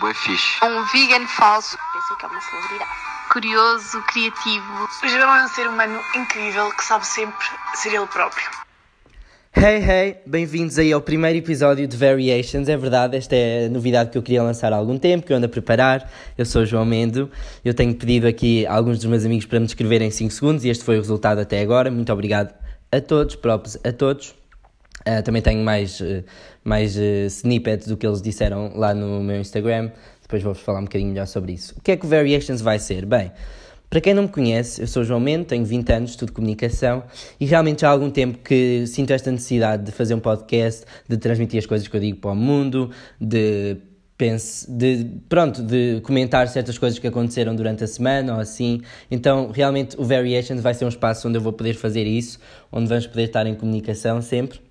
Boa fixe. Um vegan falso. Pensei que é uma celebridade. Curioso, criativo. O João é um ser humano incrível que sabe sempre ser ele próprio. Hey, hey, bem-vindos aí ao primeiro episódio de Variations. É verdade, esta é a novidade que eu queria lançar há algum tempo, que eu ando a preparar. Eu sou o João Mendo. Eu tenho pedido aqui a alguns dos meus amigos para me descrever em 5 segundos e este foi o resultado até agora. Muito obrigado a todos, próprios a todos. Uh, também tenho mais, uh, mais uh, snippets do que eles disseram lá no meu Instagram. Depois vou-vos falar um bocadinho melhor sobre isso. O que é que o Variations vai ser? Bem, para quem não me conhece, eu sou João Mendo, tenho 20 anos, estudo comunicação e realmente já há algum tempo que sinto esta necessidade de fazer um podcast, de transmitir as coisas que eu digo para o mundo, de pense, de pronto, de comentar certas coisas que aconteceram durante a semana ou assim. Então, realmente o Variations vai ser um espaço onde eu vou poder fazer isso, onde vamos poder estar em comunicação sempre.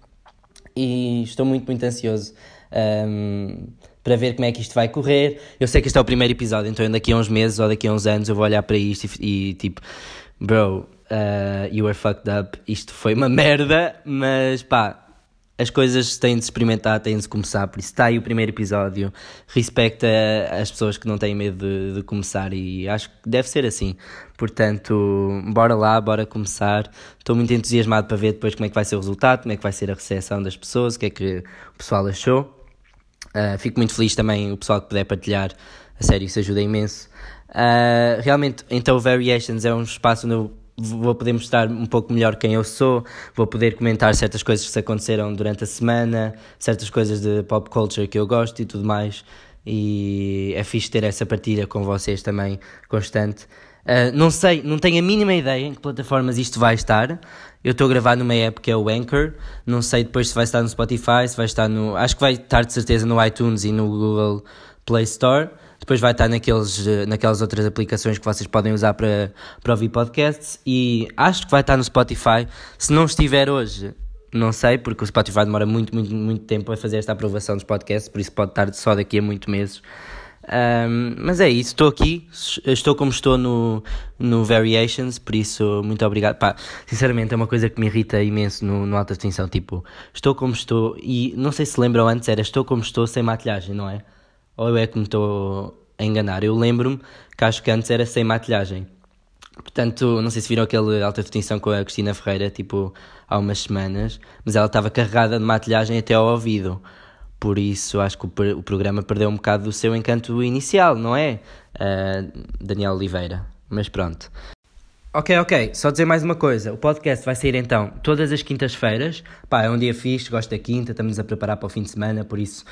E estou muito, muito ansioso. Um, para ver como é que isto vai correr. Eu sei que este é o primeiro episódio, então daqui a uns meses ou daqui a uns anos eu vou olhar para isto e, e tipo, bro, uh, you are fucked up. Isto foi uma merda, mas pá, as coisas têm de se experimentar, têm de se começar. Por isso está aí o primeiro episódio. Respeita as pessoas que não têm medo de, de começar e acho que deve ser assim. Portanto, bora lá, bora começar. Estou muito entusiasmado para ver depois como é que vai ser o resultado, como é que vai ser a recepção das pessoas, o que é que o pessoal achou. Uh, fico muito feliz também o pessoal que puder partilhar, a sério, isso ajuda imenso. Uh, realmente, então Variations é um espaço onde eu vou poder mostrar um pouco melhor quem eu sou, vou poder comentar certas coisas que se aconteceram durante a semana, certas coisas de pop culture que eu gosto e tudo mais. E é fixe ter essa partilha com vocês também constante. Uh, não sei, não tenho a mínima ideia em que plataformas isto vai estar. Eu estou a gravar numa app que é o Anchor. Não sei depois se vai estar no Spotify, se vai estar no. Acho que vai estar de certeza no iTunes e no Google Play Store. Depois vai estar naqueles, naquelas outras aplicações que vocês podem usar para, para ouvir podcasts. E acho que vai estar no Spotify. Se não estiver hoje, não sei, porque o Spotify demora muito, muito, muito tempo a fazer esta aprovação dos podcasts, por isso pode estar só daqui a muito meses. Um, mas é isso, estou aqui, estou como estou no, no Variations, por isso muito obrigado. Pá, sinceramente é uma coisa que me irrita imenso no, no Alta Extinção, tipo, estou como estou, e não sei se lembram antes, era estou como estou sem maquilhagem, não é? Ou é que me estou a enganar? Eu lembro-me que acho que antes era sem maquilhagem. Portanto, não sei se viram aquele alta definição com a Cristina Ferreira, tipo, há umas semanas, mas ela estava carregada de maquilhagem até ao ouvido. Por isso acho que o, o programa perdeu um bocado do seu encanto inicial, não é? Uh, Daniel Oliveira. Mas pronto. Ok, ok, só dizer mais uma coisa. O podcast vai sair então todas as quintas-feiras. Pá, é um dia fixe, gosto da quinta, estamos a preparar para o fim de semana, por isso.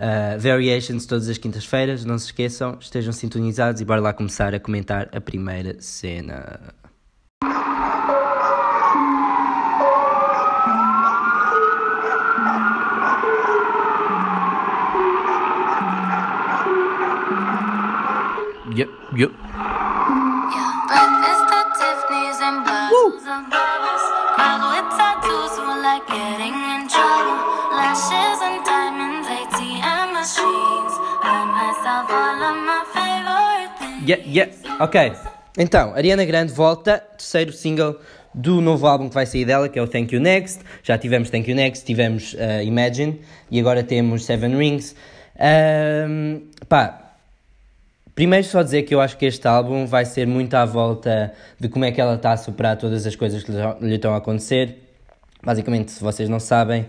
Uh, variations todas as quintas-feiras, não se esqueçam, estejam sintonizados e bora lá começar a comentar a primeira cena. Yep, yep. Yeah, yeah. Ok. Então, Ariana Grande volta, terceiro single do novo álbum que vai sair dela, que é o Thank You Next. Já tivemos Thank You Next, tivemos uh, Imagine e agora temos Seven Rings. Um, pá, Primeiro só dizer que eu acho que este álbum vai ser muito à volta de como é que ela está a superar todas as coisas que lhe estão a acontecer. Basicamente, se vocês não sabem,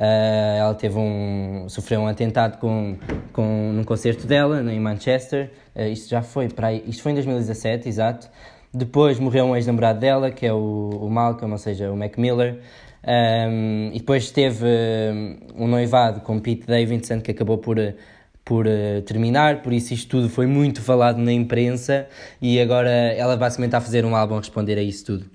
uh, ela teve um, sofreu um atentado com, com, num concerto dela em Manchester. Uh, isto já foi para isto foi em 2017, exato. Depois morreu um ex-namorado dela, que é o, o Malcolm, ou seja, o Mac Miller. Um, e depois teve um noivado com Pete Davidson, que acabou por por terminar, por isso isto tudo foi muito falado na imprensa e agora ela basicamente está a fazer um álbum a responder a isso tudo.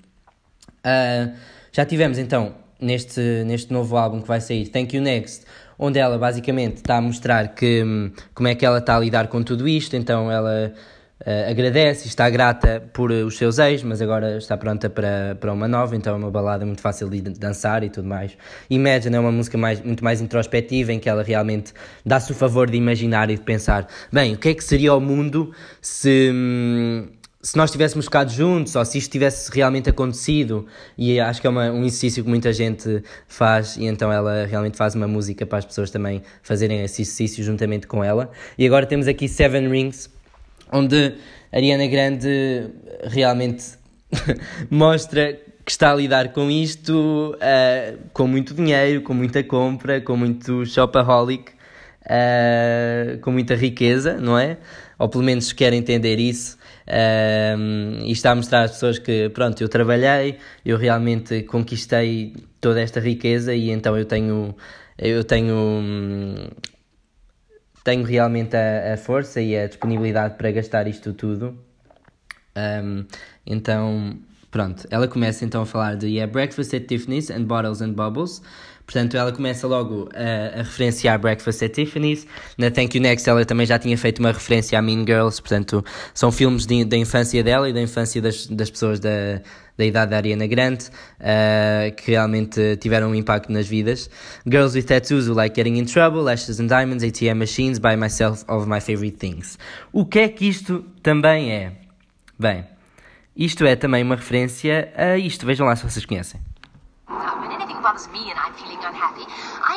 Uh, já tivemos então neste, neste novo álbum que vai sair, Thank You Next, onde ela basicamente está a mostrar que, hum, como é que ela está a lidar com tudo isto, então ela Uh, agradece e está grata por uh, os seus ex, mas agora está pronta para, para uma nova, então é uma balada muito fácil de dançar e tudo mais. Imagine é uma música mais, muito mais introspectiva, em que ela realmente dá-se o favor de imaginar e de pensar: bem, o que é que seria o mundo se, hum, se nós tivéssemos ficado juntos ou se isto tivesse realmente acontecido, e acho que é uma, um exercício que muita gente faz, e então ela realmente faz uma música para as pessoas também fazerem esse exercício juntamente com ela. E agora temos aqui Seven Rings, onde Ariana Grande realmente mostra que está a lidar com isto uh, com muito dinheiro, com muita compra, com muito shopaholic, uh, com muita riqueza, não é? Ou pelo menos quer entender isso. Um, e está a mostrar às pessoas que, pronto, eu trabalhei, eu realmente conquistei toda esta riqueza e então eu tenho, eu tenho, tenho realmente a, a força e a disponibilidade para gastar isto tudo. Um, então, pronto, ela começa então a falar de yeah, Breakfast at Tiffany's and Bottles and Bubbles. Portanto, ela começa logo a, a, referenciar Breakfast at Tiffany's. Na Thank You Next, ela também já tinha feito uma referência a Mean Girls. Portanto, são filmes de, da infância dela e da infância das, das pessoas da, da idade da Ariana Grande uh, que realmente tiveram um impacto nas vidas. Girls with Tattoos Like Getting in Trouble, Lashes and Diamonds, ATM Machines, By Myself, of My Favorite Things. O que é que isto também é? Bem, isto é também uma referência a isto. Vejam lá se vocês conhecem.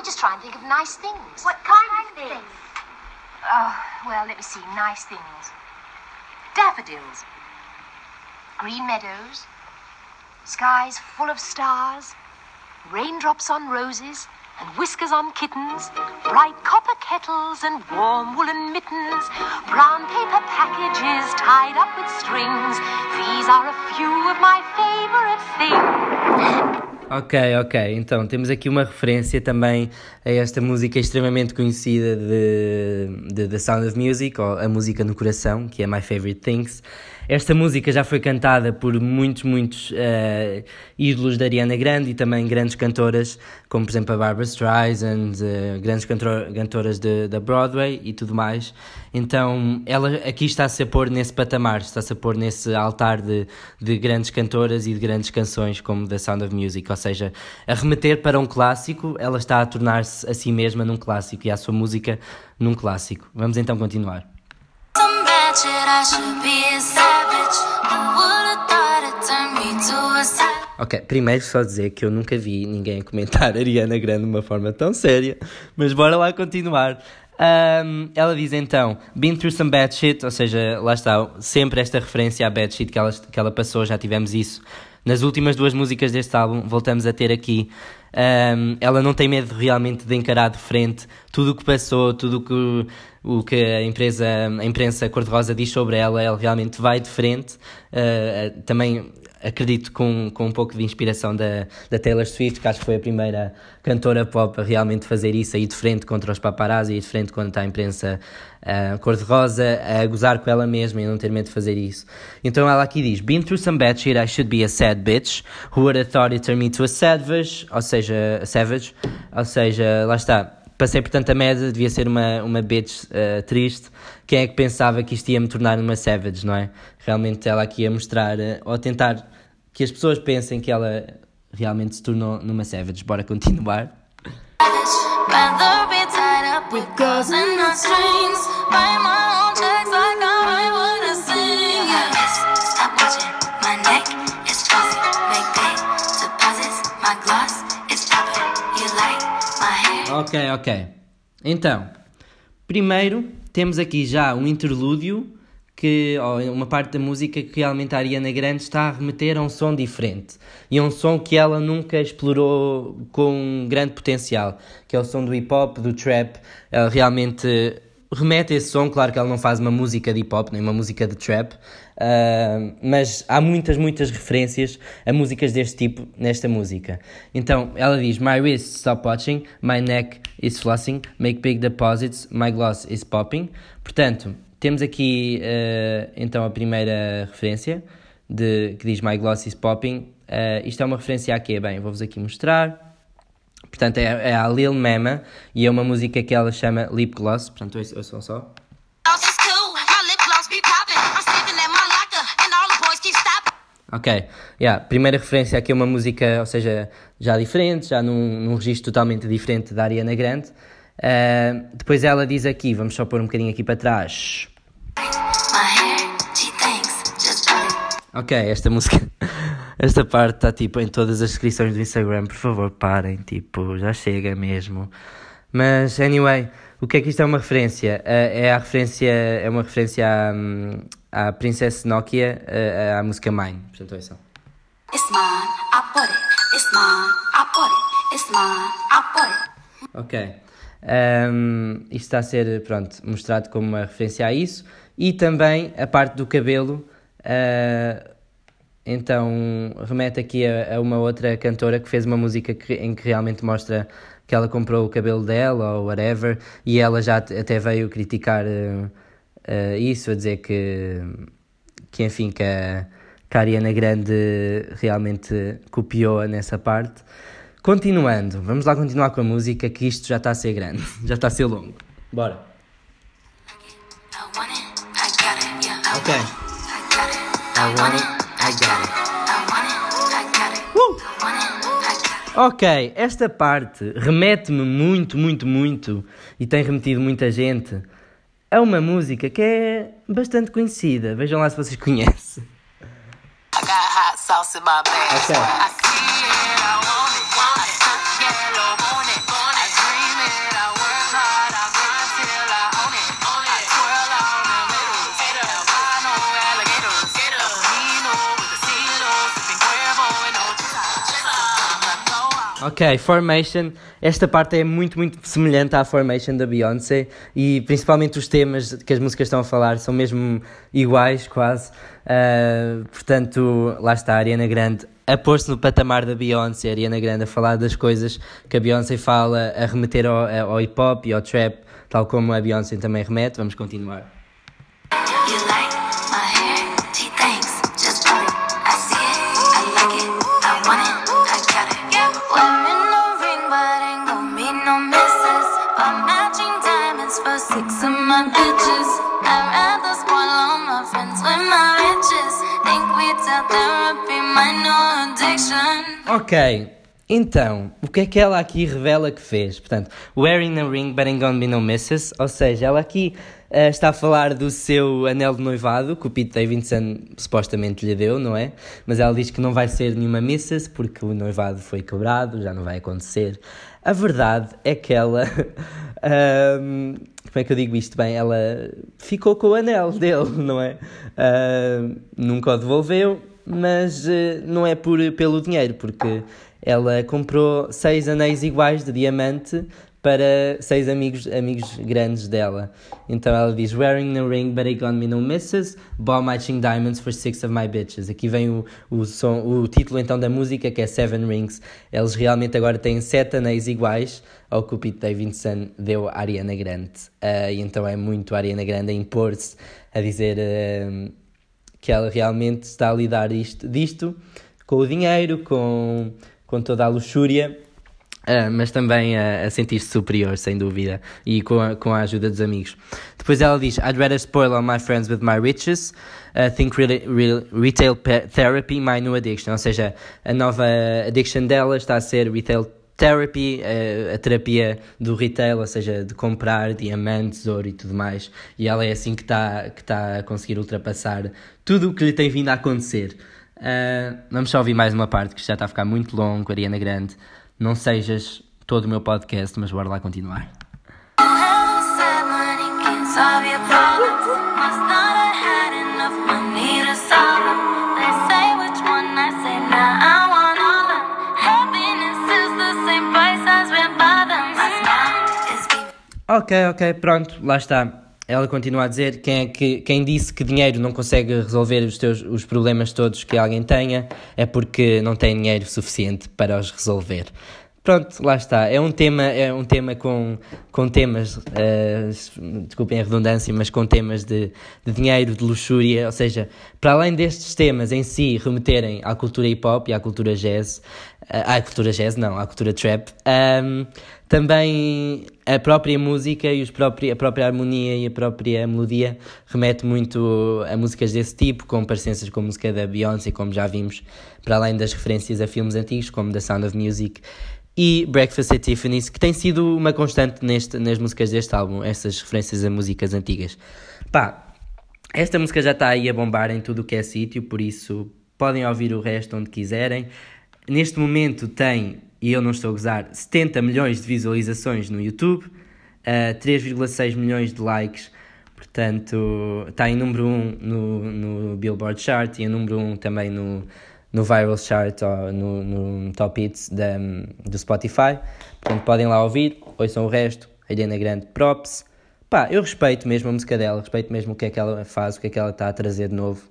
Just try and think of nice things. What kind of things? Oh, well, let me see. Nice things. Daffodils. Green meadows. Skies full of stars. Raindrops on roses and whiskers on kittens, bright copper kettles and warm woolen mittens, brown paper packages tied up with strings. These are a few of my favorite things. Ok, ok. Então temos aqui uma referência também a esta música extremamente conhecida de, The Sound of Music, ou A Música no Coração, que é My Favorite Things. Esta música já foi cantada por muitos, muitos uh, ídolos da Ariana Grande e também grandes cantoras, como por exemplo a Barbara Streisand, uh, grandes cantoras da Broadway e tudo mais. Então ela aqui está-se a pôr nesse patamar, está-se a pôr nesse altar de, de grandes cantoras e de grandes canções como The Sound of Music, ou seja, a remeter para um clássico, ela está a tornar-se a si mesma num clássico e a sua música num clássico. Vamos então continuar. Ok, primeiro só dizer que eu nunca vi ninguém comentar Ariana Grande de uma forma tão séria, mas bora lá continuar. Um, ela diz então, been through some bad shit, ou seja, lá está, sempre esta referência à bad shit que ela, que ela passou, já tivemos isso nas últimas duas músicas deste álbum, voltamos a ter aqui. Um, ela não tem medo realmente de encarar de frente tudo o que passou, tudo que, o que a, empresa, a imprensa cor-de-rosa diz sobre ela, ela realmente vai de frente. Uh, também acredito com, com um pouco de inspiração da, da Taylor Swift, que acho que foi a primeira cantora pop a realmente fazer isso, aí de frente contra os paparazzi, aí de frente contra a imprensa uh, cor-de-rosa, a gozar com ela mesma e não ter medo de fazer isso. Então ela aqui diz, Been through some bad shit, I should be a sad bitch, who would have thought it turned me to a savage, ou seja, a savage, ou seja, lá está, passei por tanta merda, devia ser uma, uma bitch uh, triste. Quem é que pensava que isto ia me tornar uma savage, não é? Realmente ela aqui ia mostrar, uh, ou tentar que as pessoas pensem que ela realmente se tornou numa savage. Bora continuar. Ok, ok. Então, primeiro temos aqui já um interlúdio, que, uma parte da música que realmente a Ariana Grande está a remeter a um som diferente. E a um som que ela nunca explorou com grande potencial, que é o som do hip hop, do trap. Ela realmente remete esse som, claro que ela não faz uma música de hip hop, nem uma música de trap, uh, mas há muitas, muitas referências a músicas deste tipo nesta música. Então ela diz: My wrist stop watching, my neck is flossing, make big deposits, my gloss is popping. Portanto, temos aqui uh, então a primeira referência de, que diz My gloss is popping. Uh, isto é uma referência a quê? Bem, vou-vos aqui mostrar. Portanto, é, é a Lil Mama e é uma música que ela chama Lip Gloss. Portanto, ouçam só. Ok, yeah. primeira referência aqui é uma música, ou seja, já diferente, já num, num registro totalmente diferente da Ariana Grande. Uh, depois ela diz aqui, vamos só pôr um bocadinho aqui para trás. Ok, esta música, esta parte está tipo em todas as descrições do Instagram, por favor parem, tipo, já chega mesmo. Mas, anyway, o que é que isto é uma referência? Uh, é a referência, é uma referência à, hum, à Princess Nokia, à música Mine, portanto é só. It's mine, I bought it. It's mine, I bought it. It's mine, I bought it. Ok. Um, isto está a ser, pronto, mostrado como uma referência a isso. E também a parte do cabelo, uh, então remete aqui a, a, uma outra cantora que fez uma música que, em que realmente mostra que ela comprou o cabelo dela ou whatever, e ela já até veio criticar uh, uh, isso, a dizer que, que enfim, que a, que a Ariana Grande realmente copiou-a nessa parte. Continuando, vamos lá continuar com a música, que isto já está a ser grande, já está a ser longo. Bora. Ok. I want it, I got it. Ok, esta parte remete-me muito, muito, muito e tem remetido muita gente a uma música que é bastante conhecida. Vejam lá se vocês conhecem. I got hot sauce in my bag. Okay. Ok, Formation. Esta parte é muito, muito semelhante à Formation da Beyoncé e principalmente os temas que as músicas estão a falar são mesmo iguais, quase. Uh, portanto, lá está a Ariana Grande a pôr-se no patamar da Beyoncé, a Ariana Grande a falar das coisas que a Beyoncé fala, a remeter ao, ao hip hop e ao trap, tal como a Beyoncé também remete. Vamos continuar. Ok. Então, o que é que ela aqui revela que fez? Portanto, wearing a ring but ain't gonna be no misses, ou seja, ela aqui uh, está a falar do seu anel de noivado que o Pete Davidson supostamente lhe deu, não é? Mas ela diz que não vai ser nenhuma misses porque o noivado foi quebrado, já não vai acontecer. A verdade é que ela um, como é que eu digo isto bem? Ela ficou com o anel dele, não é? Uh, nunca o devolveu, mas uh, não é por, pelo dinheiro, porque ela comprou seis anéis iguais de diamante para seis amigos, amigos grandes dela. Então ela diz: Wearing no ring, but I got me no misses. Ball matching diamonds for six of my bitches. Aqui vem o, o, som, o título então da música que é Seven Rings. Eles realmente agora têm sete anéis iguais ao que o Pete Davidson deu à Ariana Grande. Uh, e então é muito a Ariana Grande a impor-se, a dizer uh, que ela realmente está a lidar isto, disto com o dinheiro, com, com toda a luxúria Uh, mas também uh, a sentir-se superior, sem dúvida, e com a, com a ajuda dos amigos. Depois ela diz: I'd rather spoil all my friends with my riches, uh, think re re retail therapy, my new addiction. Ou seja, a nova addiction dela está a ser retail therapy, uh, a terapia do retail, ou seja, de comprar diamantes, ouro e tudo mais. E ela é assim que está que tá a conseguir ultrapassar tudo o que lhe tem vindo a acontecer. Uh, vamos só ouvir mais uma parte que já está a ficar muito longo, Ariana Grande não sejas todo o meu podcast, mas bora lá continuar. Ok, ok, pronto, lá está. Ela continua a dizer quem, é que, quem disse que dinheiro não consegue resolver os, teus, os problemas todos que alguém tenha é porque não tem dinheiro suficiente para os resolver. Pronto, lá está. É um tema, é um tema com, com temas, uh, desculpem a redundância, mas com temas de, de dinheiro, de luxúria. Ou seja, para além destes temas em si remeterem à cultura hip hop e à cultura jazz, à cultura jazz, não, à cultura trap, um, também a própria música e os próprio, a própria harmonia e a própria melodia remete muito a músicas desse tipo, com parecenças com a música da Beyoncé, como já vimos, para além das referências a filmes antigos, como The Sound of Music e Breakfast at Tiffany's, que tem sido uma constante neste, nas músicas deste álbum, essas referências a músicas antigas. Pá, esta música já está aí a bombar em tudo o que é sítio, por isso podem ouvir o resto onde quiserem. Neste momento tem, e eu não estou a gozar, 70 milhões de visualizações no YouTube, uh, 3,6 milhões de likes, portanto está em número 1 no, no Billboard Chart e em número 1 também no, no Viral Chart ou no, no Top Hits da, do Spotify. Portanto podem lá ouvir, ouçam o resto. Ariana Grande, props. Pá, eu respeito mesmo a música dela, respeito mesmo o que é que ela faz, o que é que ela está a trazer de novo.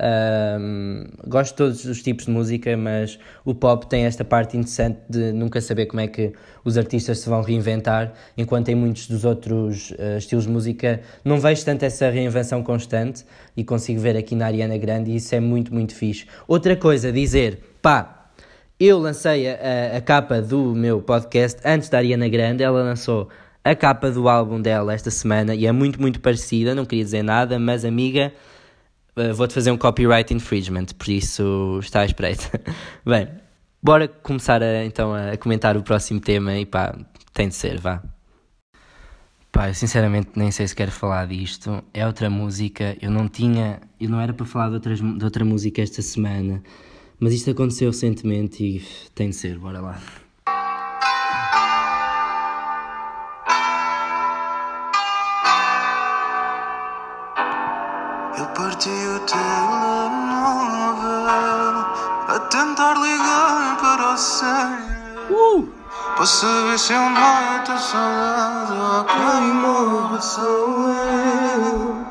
Um, gosto de todos os tipos de música, mas o pop tem esta parte interessante de nunca saber como é que os artistas se vão reinventar, enquanto em muitos dos outros uh, estilos de música não vejo tanto essa reinvenção constante e consigo ver aqui na Ariana Grande e isso é muito, muito fixe. Outra coisa, dizer, pá, eu lancei a, a capa do meu podcast antes da Ariana Grande, ela lançou a capa do álbum dela esta semana e é muito, muito parecida, não queria dizer nada, mas amiga uh, vou-te fazer um copyright infringement, por isso está à espreita. Bem, bora começar a, então a comentar o próximo tema e pá, tem de ser, vá. Pá, eu sinceramente nem sei se quero falar disto. É outra música, eu não tinha, eu não era para falar de, outras, de outra música esta semana, mas isto aconteceu recentemente e tem de ser, bora lá. Tentar ligar para o céu. Uh! Para saber se eu mato a saudade ou quem morre sou eu.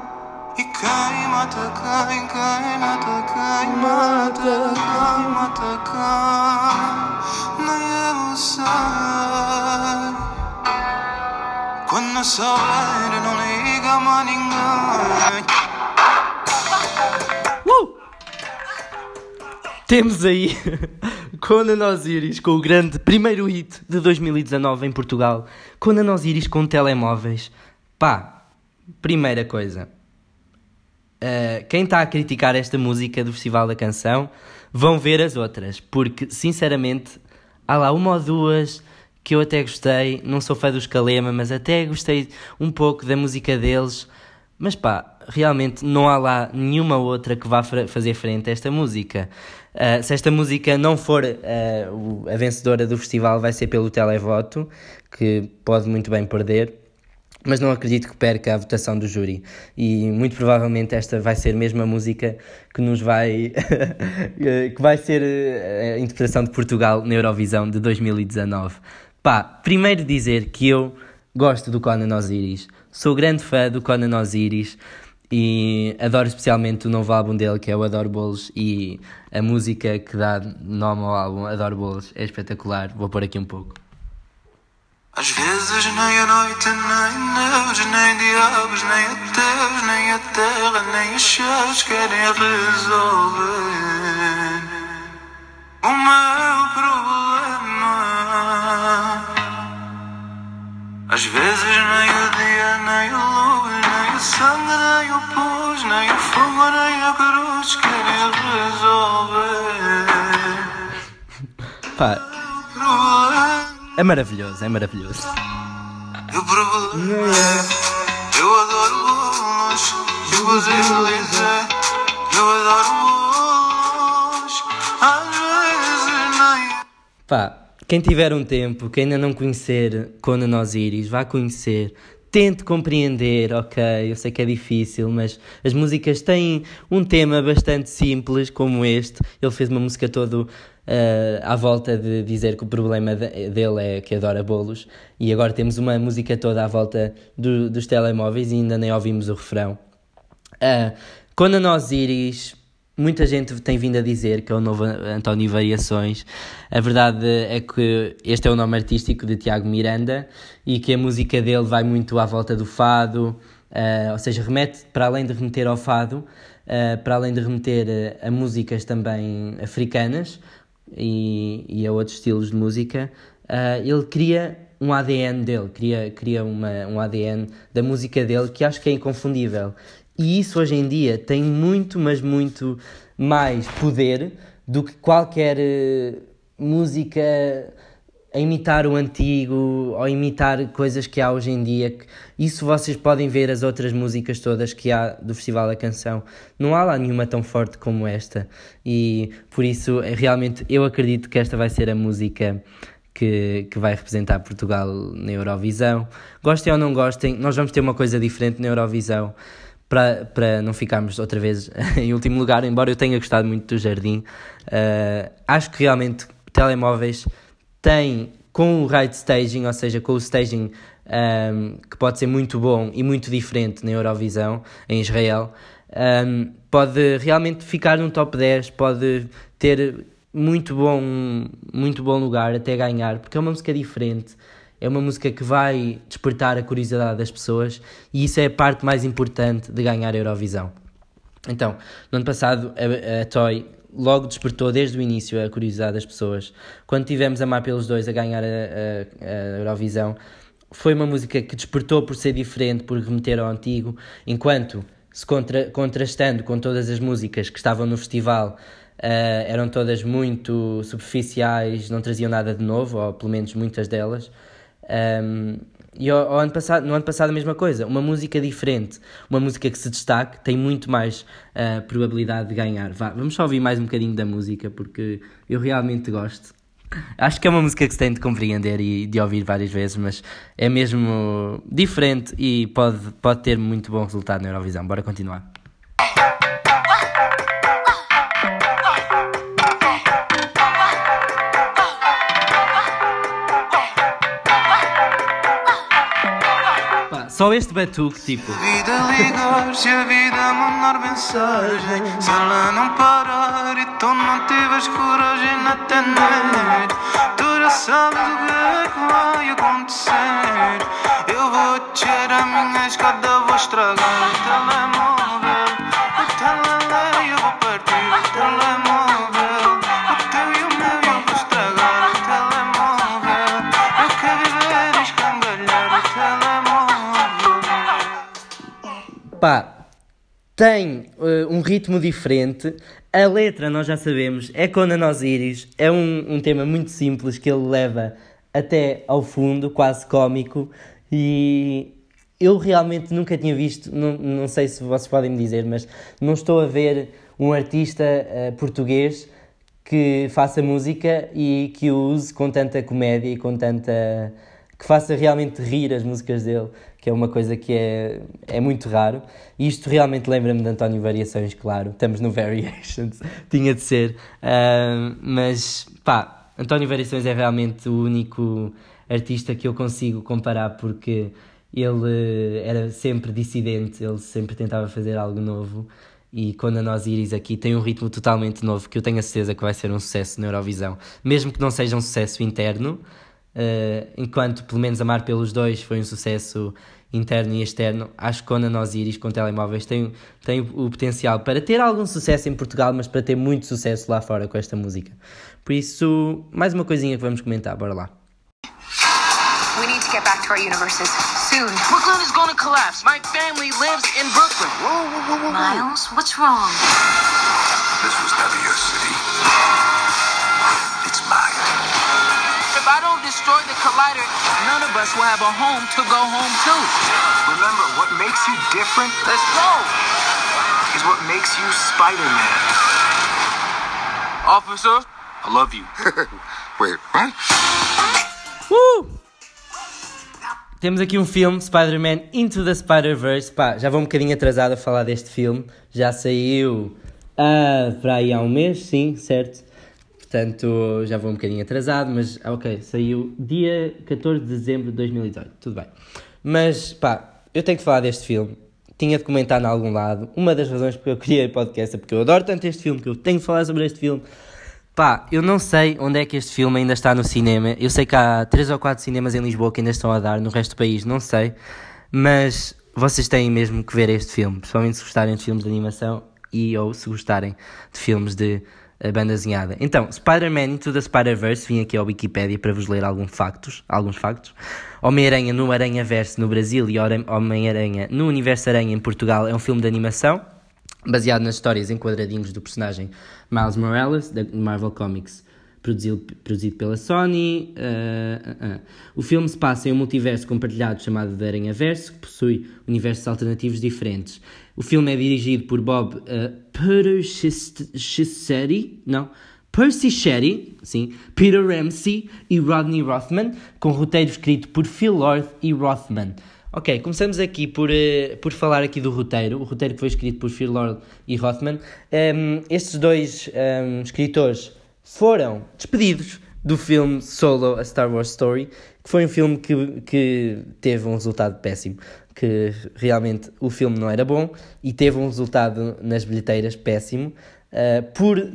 E quem mata quem, quem mata quem, mata quem, mata quem, nem eu sei. Quando saudade não liga mais ninguém. Temos aí Conan Osiris com o grande primeiro hit de 2019 em Portugal. Conan Osiris com telemóveis. Pá, primeira coisa. Uh, quem está a criticar esta música do Festival da Canção vão ver as outras, porque sinceramente há lá uma ou duas que eu até gostei. Não sou fã dos Calema, mas até gostei um pouco da música deles. Mas pá, realmente não há lá nenhuma outra que vá fazer frente a esta música. Uh, se esta música não for uh, a vencedora do festival, vai ser pelo televoto, que pode muito bem perder, mas não acredito que perca a votação do júri. E muito provavelmente esta vai ser mesmo a música que nos vai. que vai ser a interpretação de Portugal na Eurovisão de 2019. Pá, primeiro dizer que eu gosto do Conan Osiris, sou grande fã do Conan Osiris. E adoro especialmente o novo álbum dele, que é o Adoro Bolos, e a música que dá nome ao álbum, Adoro Bolos, é espetacular. Vou pôr aqui um pouco. Às vezes nem a noite, nem Deus, nem diabos, nem ateus, nem a terra, nem os céus querem resolver o meu problema. Às vezes nem o dia, nem a luz, o pus, nem o fogo, nem a cruz querem resolver. Pá, é maravilhoso, é maravilhoso. Problema é, eu adoro bolos, eu dizer, eu adoro bolos, às vezes nem. Pá, quem tiver um tempo, quem ainda não conhecer Conan Osiris, vá conhecer. Tente compreender, ok, eu sei que é difícil, mas as músicas têm um tema bastante simples, como este. Ele fez uma música todo uh, à volta de dizer que o problema de, dele é que adora bolos, e agora temos uma música toda à volta do, dos telemóveis e ainda nem ouvimos o refrão. Uh, Conan Osiris Muita gente tem vindo a dizer que é o novo António Variações. A verdade é que este é o nome artístico de Tiago Miranda e que a música dele vai muito à volta do fado, uh, ou seja, remete para além de remeter ao fado, uh, para além de remeter a, a músicas também africanas e, e, a outros estilos de música, uh, ele cria um ADN dele, cria, cria uma, um ADN da música dele que acho que é inconfundível. E isso hoje em dia tem muito, mas muito mais poder do que qualquer uh, música a imitar o antigo ou imitar coisas que há hoje em dia. Isso vocês podem ver as outras músicas todas que há do Festival da Canção. Não há lá nenhuma tão forte como esta. E por isso, realmente, eu acredito que esta vai ser a música que, que vai representar Portugal na Eurovisão. Gostem ou não gostem, nós vamos ter uma coisa diferente na Eurovisão. Para, para não ficarmos outra vez em último lugar, embora eu tenha gostado muito do Jardim, uh, acho que realmente telemóveis tem com o right staging, ou seja, com o staging um, que pode ser muito bom e muito diferente na Eurovisão, em Israel, um, pode realmente ficar no top 10, pode ter muito bom, muito bom lugar até ganhar, porque é uma música diferente, é uma música que vai despertar a curiosidade das pessoas e isso é a parte mais importante de ganhar a Eurovisão. Então, no ano passado, a, a Toy logo despertou desde o início a curiosidade das pessoas. Quando tivemos a Mar pelos dois a ganhar a, a, a, Eurovisão, foi uma música que despertou por ser diferente, por remeter ao antigo, enquanto se contra, contrastando com todas as músicas que estavam no festival, uh, eram todas muito superficiais, não traziam nada de novo, ou pelo menos muitas delas. Um, e ao, ao, ano passado, no ano passado a mesma coisa, uma música diferente, uma música que se destaque, tem muito mais uh, probabilidade de ganhar. Vá, vamos só ouvir mais um bocadinho da música, porque eu realmente gosto. Acho que é uma música que se tem de compreender e de ouvir várias vezes, mas é mesmo diferente e pode, pode ter muito bom resultado na Eurovisão. Bora continuar. Só este batuque, tipo. Vida ligar, se a vida mandar mensagem. Se ela não parar e tu não tiveres coragem na atender, tu já sabes o que é que vai acontecer. Eu vou descer a minha escada, vou estragar o telemóvel. O telemóvel, eu vou partir o telemóvel. Pá, tem uh, um ritmo diferente. A letra, nós já sabemos, é com Nós Iris. É um, um tema muito simples que ele leva até ao fundo, quase cómico. E eu realmente nunca tinha visto, não, não sei se vocês podem me dizer, mas não estou a ver um artista uh, português que faça música e que o use com tanta comédia e com tanta. que faça realmente rir as músicas dele que é uma coisa que é, é muito raro. E isto realmente lembra-me de António Variações, claro. Estamos no Variations, tinha de ser. Uh, mas, pá, António Variações é realmente o único artista que eu consigo comparar porque ele era sempre dissidente, ele sempre tentava fazer algo novo. E quando a Nós Iris aqui tem um ritmo totalmente novo que eu tenho a certeza que vai ser um sucesso na Eurovisão, mesmo que não seja um sucesso interno, Uh, enquanto pelo menos Amar pelos dois foi um sucesso interno e externo, acho que quando a Nós Iris com telemóveis tem, tem o potencial para ter algum sucesso em Portugal, mas para ter muito sucesso lá fora com esta música. Por isso, mais uma coisinha que vamos comentar, bora lá. We need to get back to our universes soon. Brooklyn is gonna collapse. My family lives in Brooklyn. Whoa, whoa, whoa, whoa, whoa. Miles, what's wrong? This was destroy the collider, none of us will have a home to go home to. Remember, what makes you different Let's go. is what makes you Spider-Man. Officer, I love you. Wait, what? Uh! Temos aqui um filme, Spider-Man Into the Spider-Verse. Pá, já vou um bocadinho atrasado a falar deste filme. Já saiu ah, para aí há um mês, sim, certo? Portanto, já vou um bocadinho atrasado, mas ah, ok, saiu dia 14 de dezembro de 2018, tudo bem. Mas pá, eu tenho que falar deste filme, tinha de comentar em algum lado. Uma das razões porque eu criei o podcast é porque eu adoro tanto este filme que eu tenho de falar sobre este filme. Pá, eu não sei onde é que este filme ainda está no cinema. Eu sei que há 3 ou 4 cinemas em Lisboa que ainda estão a dar, no resto do país não sei. Mas vocês têm mesmo que ver este filme, principalmente se gostarem de filmes de animação e ou se gostarem de filmes de uh, banda desenhada. Então, Spider-Man Into the Spider-Verse, vim aqui ao Wikipedia para vos ler alguns factos. Alguns factos. Homem-Aranha no Aranha-Verse no Brasil e Homem-Aranha no Universo Aranha em Portugal é um filme de animação baseado nas histórias em quadradinhos do personagem Miles Morales, da Marvel Comics. produzido, produzido pela Sony. Uh, uh, uh. O filme se passa em um multiverso compartilhado chamado de Aranha Verso, que possui universos alternativos diferentes. O filme é dirigido por Bob uh, Persichetti, não, Percy Shetty, sim, Peter Ramsey e Rodney Rothman, com roteiro escrito por Phil Lord e Rothman. Ok, começamos aqui por, uh, por falar aqui do roteiro, o roteiro que foi escrito por Phil Lord e Rothman. Um, estes dois um, escritores foram despedidos do filme Solo, A Star Wars Story, que foi um filme que, que teve um resultado péssimo, que realmente o filme não era bom e teve um resultado nas bilheteiras péssimo, uh, por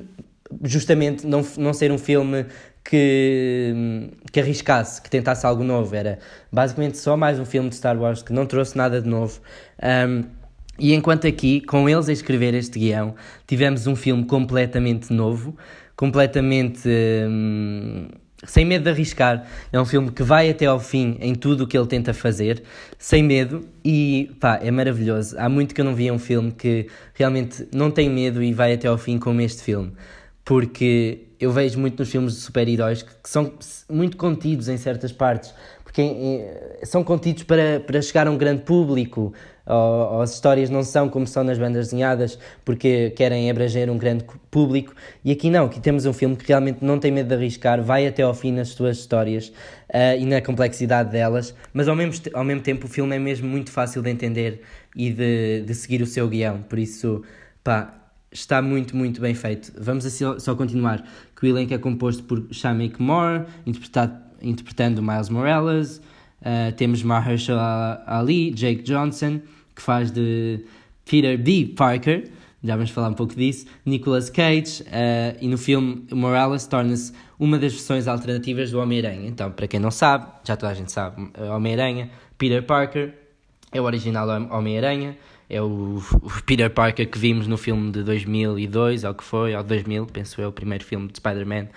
justamente não, não ser um filme que, que arriscasse, que tentasse algo novo. Era basicamente só mais um filme de Star Wars que não trouxe nada de novo. Um, e enquanto aqui, com eles a escrever este guião, tivemos um filme completamente novo, completamente hum, sem medo de arriscar. É um filme que vai até ao fim em tudo o que ele tenta fazer, sem medo, e pá, é maravilhoso. Há muito que eu não via um filme que realmente não tem medo e vai até ao fim como este filme porque eu vejo muito nos filmes de super-heróis que, que, são muito contidos em certas partes, porque em, são contidos para, para chegar a um grande público, ou, ou, as histórias não são como são nas bandas desenhadas, porque querem abranger um grande público, e aqui não, aqui temos um filme que realmente não tem medo de arriscar, vai até ao fim nas suas histórias uh, e na complexidade delas, mas ao mesmo, ao mesmo tempo o filme é mesmo muito fácil de entender e de, de seguir o seu guião, por isso, pá, está muito, muito bem feito. Vamos assim só continuar, que o elenco é composto por Shamik Moore, interpretando Miles Morales, uh, temos Mahershala Ali, Jake Johnson, que faz de Peter B. Parker, já vamos falar um pouco disso, Nicolas Cage, uh, e no filme Morales torna-se uma das versões alternativas do Homem-Aranha. Então, para quem não sabe, já toda a gente sabe, Homem-Aranha, Peter Parker, é o original Homem-Aranha, é o, o, Peter Parker que vimos no filme de 2002, ou que foi, ou 2000, penso eu, o primeiro filme de Spider-Man.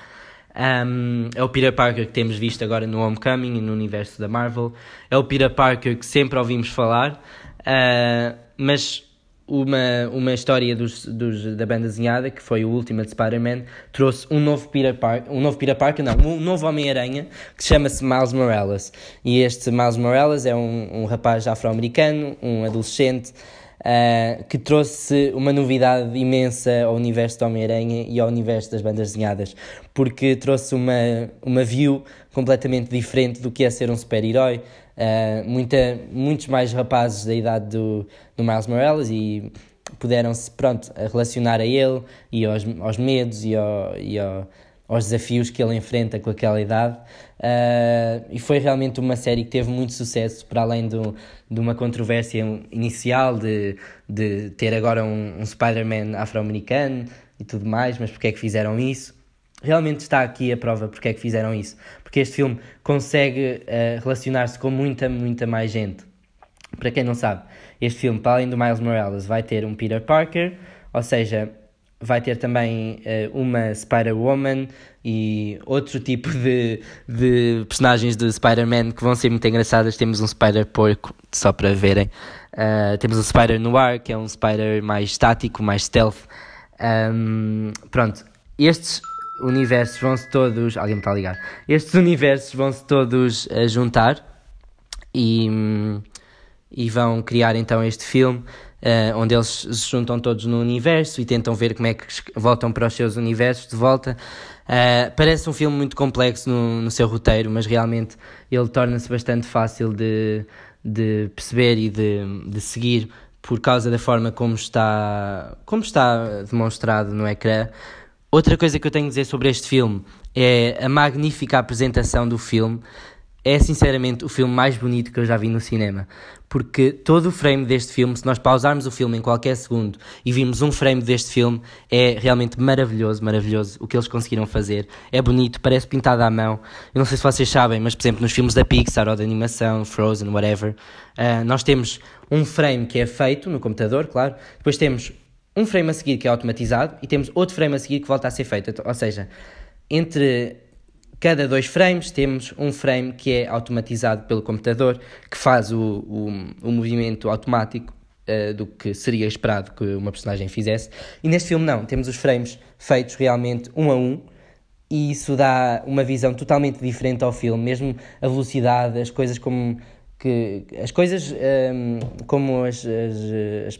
Um, é o Peter Parker que temos visto agora no Homecoming e no universo da Marvel. É o Peter Parker que sempre ouvimos falar, uh, mas uma, uma história dos, dos, da banda desenhada, que foi o Ultimate Spider-Man, trouxe um novo Peter Parker, um novo Peter Parker, não, um novo Homem-Aranha, que chama-se Miles Morales. E este Miles Morales é um, um rapaz afro-americano, um adolescente, uh, que trouxe uma novidade imensa ao universo do Homem-Aranha e ao universo das bandas desenhadas, porque trouxe uma, uma view completamente diferente do que é ser um super-herói. Uh, muita, muitos mais rapazes da idade do, do Miles Morales e puderam-se pronto, relacionar a ele e aos, aos medos e, ao, e ao, aos desafios que ele enfrenta com aquela idade. Uh, e foi realmente uma série que teve muito sucesso, para além do, de uma controvérsia inicial de, de ter agora um, um Spider-Man afro-americano e tudo mais, mas porque é que fizeram isso? Realmente está aqui a prova porque é que fizeram isso. Porque este filme consegue uh, relacionar-se com muita, muita mais gente. Para quem não sabe, este filme, para além do Miles Morales, vai ter um Peter Parker, ou seja, vai ter também uh, uma Spider-Woman e outro tipo de, de personagens de Spider-Man que vão ser muito engraçadas. Temos um Spider-Porco, só para verem. Uh, temos um Spider-Noir, que é um Spider mais estático, mais stealth. Um, pronto, estes universos vão-se todos. Alguém me está a ligar. Estes universos vão-se todos a juntar e, e vão criar então este filme. Uh, onde eles se juntam todos no universo e tentam ver como é que voltam para os seus universos de volta. Uh, parece um filme muito complexo no, no seu roteiro, mas realmente ele torna-se bastante fácil de, de perceber e de, de seguir por causa da forma como está, como está demonstrado no ecrã. Outra coisa que eu tenho a dizer sobre este filme é a magnífica apresentação do filme. É sinceramente o filme mais bonito que eu já vi no cinema. Porque todo o frame deste filme, se nós pausarmos o filme em qualquer segundo e vimos um frame deste filme, é realmente maravilhoso, maravilhoso o que eles conseguiram fazer. É bonito, parece pintado à mão. Eu não sei se vocês sabem, mas por exemplo, nos filmes da Pixar ou da animação, Frozen, whatever, uh, nós temos um frame que é feito no computador, claro. Depois temos um frame a seguir que é automatizado e temos outro frame a seguir que volta a ser feito. Ou seja, entre cada dois frames temos um frame que é automatizado pelo computador que faz o, o, o movimento automático uh, do que seria esperado que uma personagem fizesse. E neste filme não, temos os frames feitos realmente um a um e isso dá uma visão totalmente diferente ao filme, mesmo a velocidade, as coisas como que as coisas um, como as, as, as, as,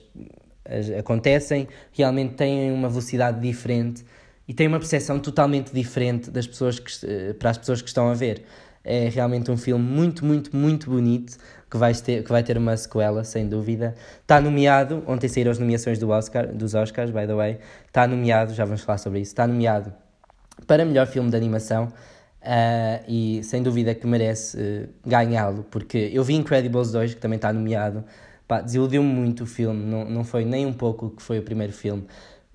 acontecem realmente têm uma velocidade diferente e têm uma percepção totalmente diferente das pessoas que, para as pessoas que estão a ver. É realmente um filme muito, muito, muito bonito que vai ter, que vai ter uma sequela, sem dúvida. Está nomeado, ontem saíram as nomeações do Oscar, dos Oscars, by the way. Está nomeado, já vamos falar sobre isso. Está nomeado para melhor filme de animação uh, e sem dúvida que merece uh, ganhá-lo, porque eu vi Incredibles 2, que também está nomeado. Desiludiu-me muito o filme, não, não foi nem um pouco o que foi o primeiro filme.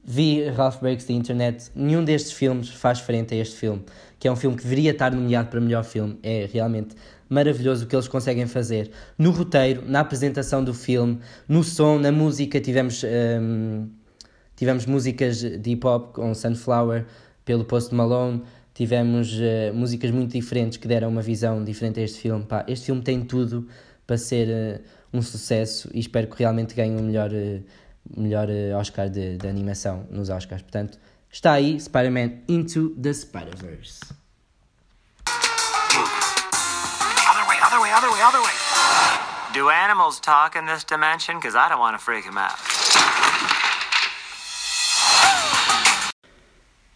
Vi Ralph Breaks the Internet, nenhum destes filmes faz frente a este filme, que é um filme que deveria estar nomeado para melhor filme. É realmente maravilhoso o que eles conseguem fazer. No roteiro, na apresentação do filme, no som, na música, tivemos, um, tivemos músicas de hip hop com Sunflower pelo Post Malone, tivemos uh, músicas muito diferentes que deram uma visão diferente a este filme. Pá, este filme tem tudo para ser uh, um sucesso e espero que realmente ganhe o melhor. Uh, melhor uh, Oscar de, de, animação nos Oscars. Portanto, está aí Spider-Man Into the Spider-Verse. Other way, other way, other way, other way. Do animals talk in this dimension? Because I don't want to freak them out.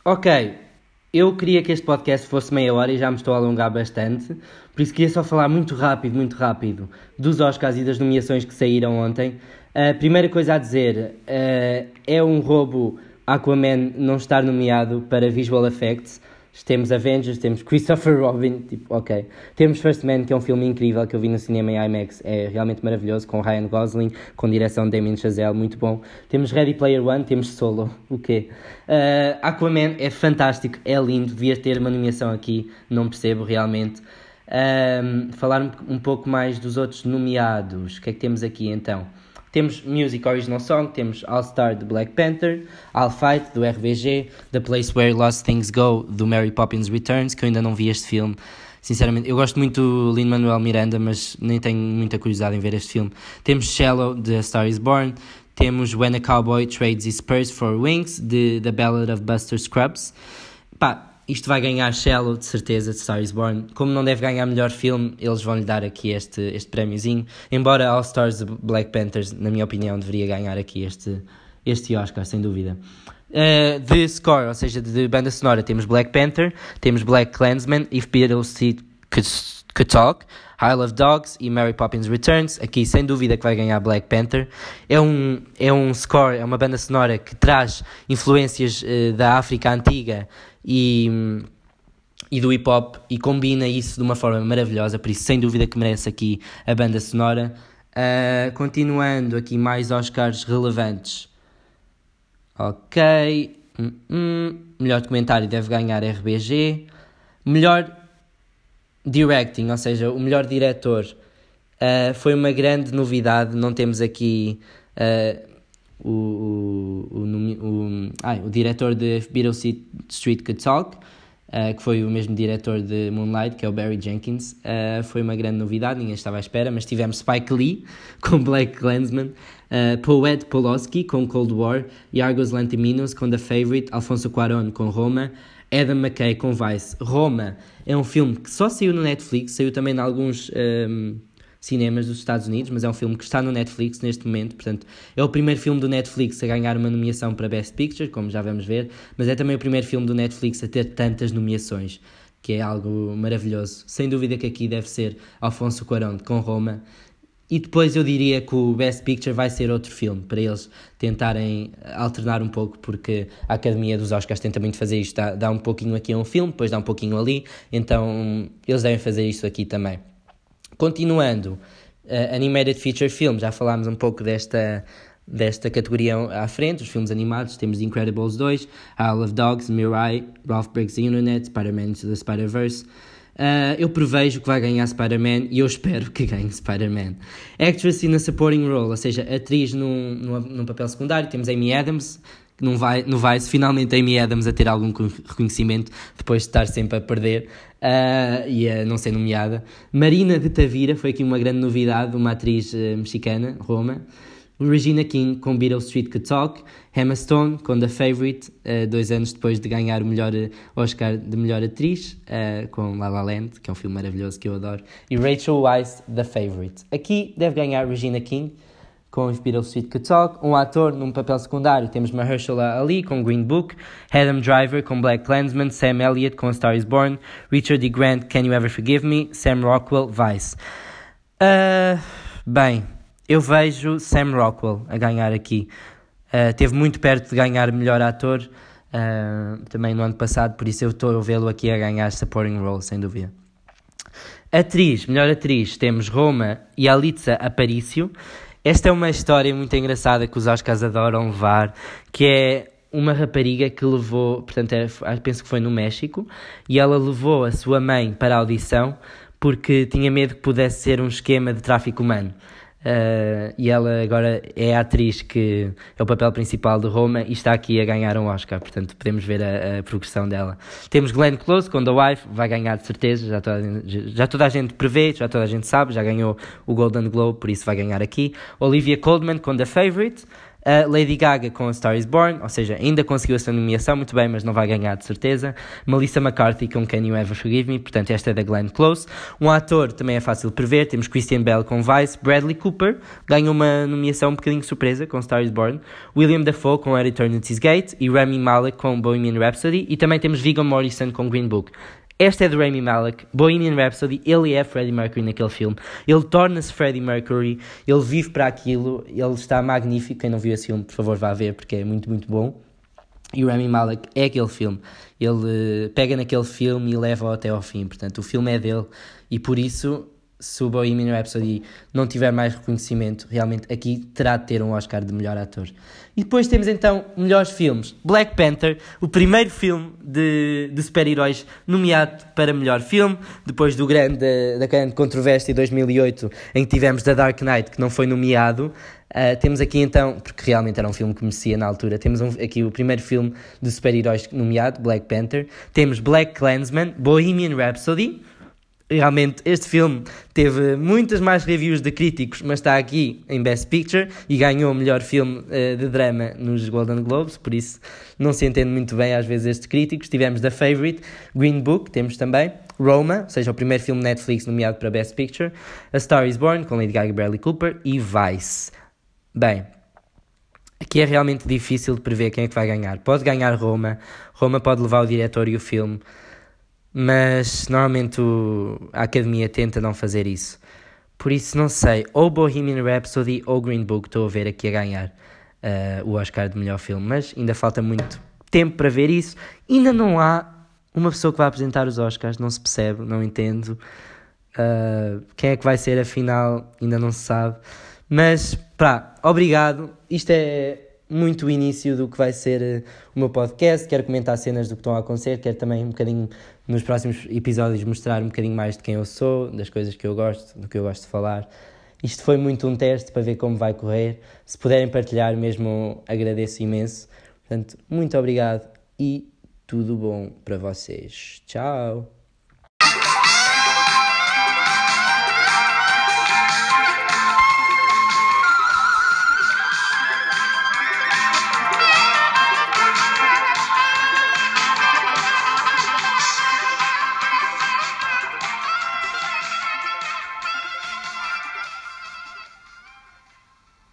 Ok, eu queria que este podcast fosse meia hora e já me estou a alongar bastante, por isso queria só falar muito rápido, muito rápido, dos Oscars e das nomeações que saíram ontem. A primeira coisa a dizer uh, é um roubo Aquaman não estar nomeado para Visual Effects. Temos Avengers, temos Christopher Robin, tipo, ok. Temos First Man, que é um filme incrível que eu vi no cinema em IMAX, é realmente maravilhoso, com Ryan Gosling, com direção de Damien Chazelle, muito bom. Temos Ready Player One, temos Solo, o quê? Uh, Aquaman é fantástico, é lindo, devia ter uma nomeação aqui, não percebo realmente. Um, falar um pouco mais dos outros nomeados, o que é que temos aqui então? Temos Music Original Song, temos All Star do Black Panther, I'll Fight do RBG, The Place Where Lost Things Go do Mary Poppins Returns, que eu ainda não vi este filme. Sinceramente, eu gosto muito do Lin-Manuel Miranda, mas nem tenho muita curiosidade em ver este filme. Temos Shallow, de A Star Is Born. Temos When a Cowboy Trades His Spurs for Wings, de The Ballad of Buster Scruggs. Pá, isto vai ganhar Shallow, de certeza, de Star is Born. Como não deve ganhar melhor filme, eles vão lhe dar aqui este, este prémiozinho. Embora All Stars Black Panthers, na minha opinião, deveria ganhar aqui este, este Oscar, sem dúvida. Uh, de score, ou seja, de banda sonora, temos Black Panther, temos Black Clansman, If Beatles Could, could Talk, I Love Dogs e Mary Poppins Returns. Aqui, sem dúvida, que vai ganhar Black Panther. É um, é um score, é uma banda sonora que traz influências uh, da África Antiga e, e do hip hop e combina isso de uma forma maravilhosa, por isso sem dúvida que merece aqui a banda sonora. Uh, continuando aqui mais Oscars relevantes. Ok. Hum, hum. Melhor documentário deve ganhar RBG. Melhor directing, ou seja, o melhor diretor. Uh, foi uma grande novidade. Não temos aqui uh, o, o, o, ai, o diretor de Beetle Street Could Talk, uh, que foi o mesmo diretor de Moonlight, que é o Barry Jenkins. Uh, foi uma grande novidade, ninguém estava à espera, mas tivemos Spike Lee com Black Clansman, uh, Poet Poloski com Cold War, Yargos Lanthimos com The Favorite, Alfonso Cuarón com Roma, Adam McKay com Vice. Roma é um filme que só saiu no Netflix, saiu também em alguns... Um, cinemas dos Estados Unidos, mas é um filme que está no Netflix neste momento, portanto, é o primeiro filme do Netflix a ganhar uma nomeação para Best Picture, como já vamos ver, mas é também o primeiro filme do Netflix a ter tantas nomeações, que é algo maravilhoso. Sem dúvida que aqui deve ser Alfonso Cuarón com Roma. E depois eu diria que o Best Picture vai ser outro filme, para eles tentarem alternar um pouco, porque a Academia dos Oscars tenta muito fazer isto, dá, dá um pouquinho aqui a um filme, depois dá um pouquinho ali, então eles devem fazer isto aqui também. Continuando, uh, Animated Feature Film, já falámos um pouco desta, desta categoria à frente, os filmes animados, temos Incredibles 2, Isle of Dogs, Mirai, Ralph Breaks the Internet, Spider-Man to the Spider-Verse. Uh, eu prevejo que vai ganhar Spider-Man e eu espero que ganhe Spider-Man. Actress in a Supporting Role, ou seja, atriz num, num, num papel secundário, temos Amy Adams, não vai, não vai finalmente Amy Adams a ter algum reconhecimento depois de estar sempre a perder uh, e a não ser nomeada. Marina de Tavira foi aqui uma grande novidade, uma atriz uh, mexicana, Roma. Regina King com Beatles Street Could Talk, Emma Stone com The Favourite, uh, dois anos depois de ganhar o melhor uh, Oscar de melhor atriz, com La La Land, que é um filme maravilhoso que eu adoro, e Rachel Weisz, The Favourite. Aqui deve ganhar Regina King com os Beatles Street Could Talk, um ator num papel secundário, temos Mahershala Ali com Green Book, Adam Driver com Black Clansman, Sam Elliott com A Star Is Born, Richard E. Grant, Can You Ever Forgive Me, Sam Rockwell, Vice. bem, eu vejo Sam Rockwell a ganhar aqui. Uh, teve muito perto de ganhar melhor ator uh, também no ano passado, por isso eu estou a vê-lo aqui a ganhar supporting role, sem dúvida. Atriz, melhor atriz, temos Roma e Alitza Aparicio. Esta é uma história muito engraçada que os Oscars adoram levar, que é uma rapariga que levou, portanto, é, penso que foi no México, e ela levou a sua mãe para a audição porque tinha medo que pudesse ser um esquema de tráfico humano. Uh, e ela agora é a atriz que é o papel principal de Roma e está aqui a ganhar um Oscar, portanto podemos ver a, a progressão dela. Temos Glenn Close com The Wife, vai ganhar de certeza, já toda, já toda a gente prevê, já toda a gente sabe, já ganhou o Golden Globe, por isso vai ganhar aqui. Olivia Colman com The Favourite, a Lady Gaga com A Star Is Born, ou seja, ainda conseguiu essa nomeação muito bem, mas não vai ganhar de certeza. Melissa McCarthy com Can You Ever Forgive Me, portanto esta é da Glenn Close. Um ator também é fácil prever, temos Christian Bell com Vice, Bradley Cooper ganhou uma nomeação um bocadinho surpresa com Star Is Born, William Dafoe com At Eternity's Gate e Rami Malek com Bohemian Rhapsody e também temos Viggo Morrison com Green Book. Esta é de Rami Malek, Bohemian Rhapsody, ele é Freddie Mercury naquele filme. Ele torna-se Freddie Mercury, ele vive para aquilo, ele está magnífico. Quem não viu esse filme, por favor, vá ver, porque é muito, muito bom. E o Rami Malek é aquele filme. Ele eh, pega naquele filme e leva-o até ao fim. Portanto, o filme é dele e por isso se o Bohemian Rhapsody não tiver mais reconhecimento, realmente aqui terá de ter um Oscar de melhor ator. E depois temos então melhores filmes. Black Panther, o primeiro filme de, de super-heróis nomeado para melhor filme, depois do grande, da grande controvérsia de 2008 em que tivemos The Dark Knight, que não foi nomeado. Uh, temos aqui então, porque realmente era um filme que merecia na altura, temos um, aqui o primeiro filme de super-heróis nomeado, Black Panther. Temos Black Clansman, Bohemian Rhapsody, Realmente, este filme teve muitas mais reviews de críticos, mas está aqui em Best Picture e ganhou o melhor filme uh, de drama nos Golden Globes, por isso não se entende muito bem às vezes estes críticos. Tivemos The Favourite, Green Book, temos também Roma, ou seja, o primeiro filme Netflix nomeado para Best Picture, A Star Is Born, com Lady Gaga e Bradley Cooper, e Vice. Bem, aqui é realmente difícil de prever quem é que vai ganhar. Pode ganhar Roma, Roma pode levar o diretor e o filme, mas normalmente o, a academia tenta não fazer isso. Por isso, não sei, ou Bohemian Rhapsody ou Green Book estou a ver aqui a ganhar uh, o Oscar de melhor filme, mas ainda falta muito tempo para ver isso. Ainda não há uma pessoa que vai apresentar os Oscars, não se percebe, não entendo. Uh, quem é que vai ser afinal, ainda não se sabe. Mas, pá, obrigado. Isto é muito o início do que vai ser uh, o meu podcast. Quero comentar cenas do que estão a acontecer, quero também um bocadinho nos próximos episódios mostrar um bocadinho mais de quem eu sou, das coisas que eu gosto, do que eu gosto de falar. Isto foi muito um teste para ver como vai correr. Se puderem partilhar mesmo, agradeço imenso. Portanto, muito obrigado e tudo bom para vocês. Tchau!